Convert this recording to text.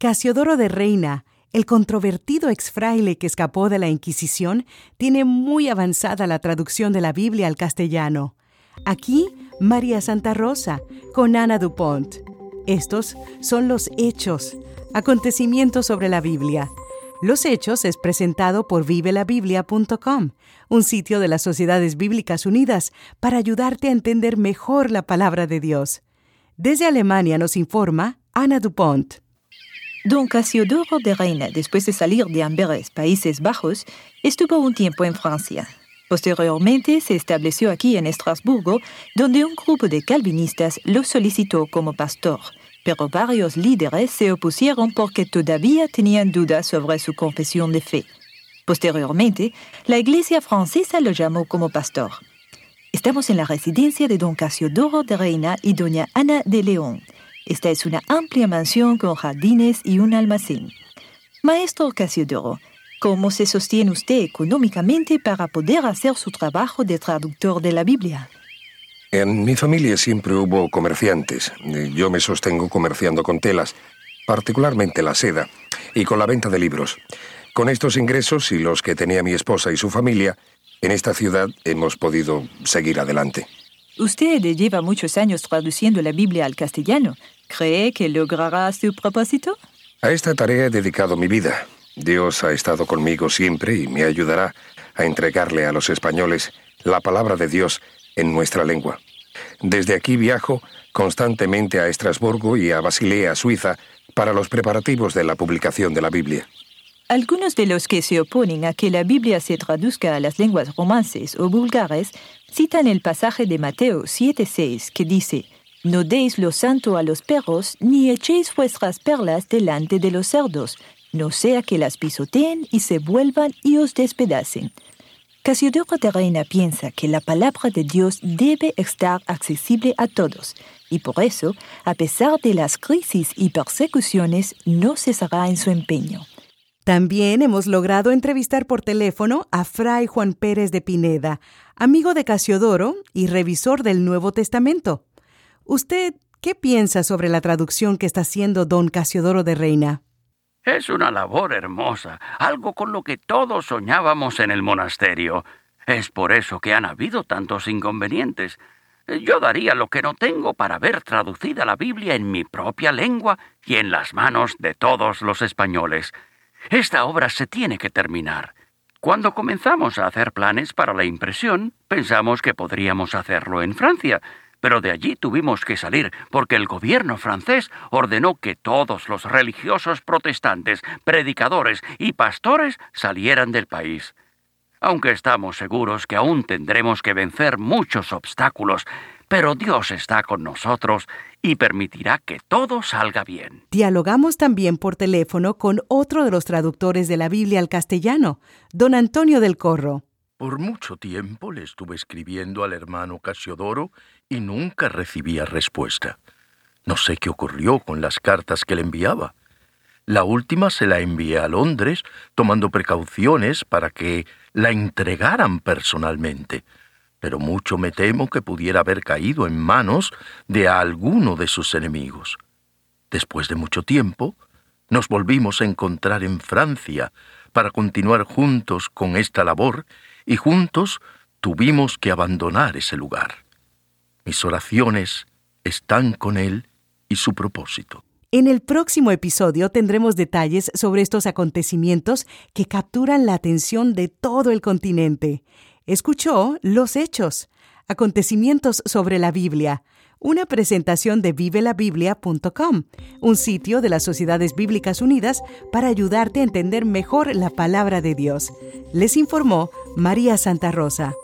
Casiodoro de Reina, el controvertido exfraile que escapó de la Inquisición, tiene muy avanzada la traducción de la Biblia al castellano. Aquí, María Santa Rosa, con Ana Dupont. Estos son los hechos, acontecimientos sobre la Biblia. Los Hechos es presentado por vivelabiblia.com, un sitio de las Sociedades Bíblicas Unidas para ayudarte a entender mejor la palabra de Dios. Desde Alemania nos informa Ana Dupont. Don Casiodoro de Reina, después de salir de Amberes, Países Bajos, estuvo un tiempo en Francia. Posteriormente se estableció aquí en Estrasburgo, donde un grupo de calvinistas lo solicitó como pastor, pero varios líderes se opusieron porque todavía tenían dudas sobre su confesión de fe. Posteriormente, la Iglesia francesa lo llamó como pastor. Estamos en la residencia de don Casiodoro de Reina y doña Ana de León. Esta es una amplia mansión con jardines y un almacén. Maestro Casiodoro, ¿cómo se sostiene usted económicamente para poder hacer su trabajo de traductor de la Biblia? En mi familia siempre hubo comerciantes. Yo me sostengo comerciando con telas, particularmente la seda, y con la venta de libros. Con estos ingresos y los que tenía mi esposa y su familia, en esta ciudad hemos podido seguir adelante. Usted lleva muchos años traduciendo la Biblia al castellano. ¿Cree que logrará su propósito? A esta tarea he dedicado mi vida. Dios ha estado conmigo siempre y me ayudará a entregarle a los españoles la palabra de Dios en nuestra lengua. Desde aquí viajo constantemente a Estrasburgo y a Basilea, Suiza, para los preparativos de la publicación de la Biblia. Algunos de los que se oponen a que la Biblia se traduzca a las lenguas romances o vulgares citan el pasaje de Mateo 7:6 que dice, No deis lo santo a los perros, ni echéis vuestras perlas delante de los cerdos, no sea que las pisoteen y se vuelvan y os despedacen. Casiodoro de Reina piensa que la palabra de Dios debe estar accesible a todos, y por eso, a pesar de las crisis y persecuciones, no cesará en su empeño. También hemos logrado entrevistar por teléfono a Fray Juan Pérez de Pineda, amigo de Casiodoro y revisor del Nuevo Testamento. ¿Usted qué piensa sobre la traducción que está haciendo don Casiodoro de Reina? Es una labor hermosa, algo con lo que todos soñábamos en el monasterio. Es por eso que han habido tantos inconvenientes. Yo daría lo que no tengo para ver traducida la Biblia en mi propia lengua y en las manos de todos los españoles. Esta obra se tiene que terminar. Cuando comenzamos a hacer planes para la impresión, pensamos que podríamos hacerlo en Francia, pero de allí tuvimos que salir porque el gobierno francés ordenó que todos los religiosos protestantes, predicadores y pastores salieran del país. Aunque estamos seguros que aún tendremos que vencer muchos obstáculos, pero Dios está con nosotros y permitirá que todo salga bien. Dialogamos también por teléfono con otro de los traductores de la Biblia al castellano, don Antonio del Corro. Por mucho tiempo le estuve escribiendo al hermano Casiodoro y nunca recibía respuesta. No sé qué ocurrió con las cartas que le enviaba. La última se la envié a Londres, tomando precauciones para que la entregaran personalmente pero mucho me temo que pudiera haber caído en manos de alguno de sus enemigos. Después de mucho tiempo, nos volvimos a encontrar en Francia para continuar juntos con esta labor y juntos tuvimos que abandonar ese lugar. Mis oraciones están con él y su propósito. En el próximo episodio tendremos detalles sobre estos acontecimientos que capturan la atención de todo el continente escuchó Los Hechos, acontecimientos sobre la Biblia, una presentación de vivelabiblia.com, un sitio de las Sociedades Bíblicas Unidas para ayudarte a entender mejor la palabra de Dios. Les informó María Santa Rosa.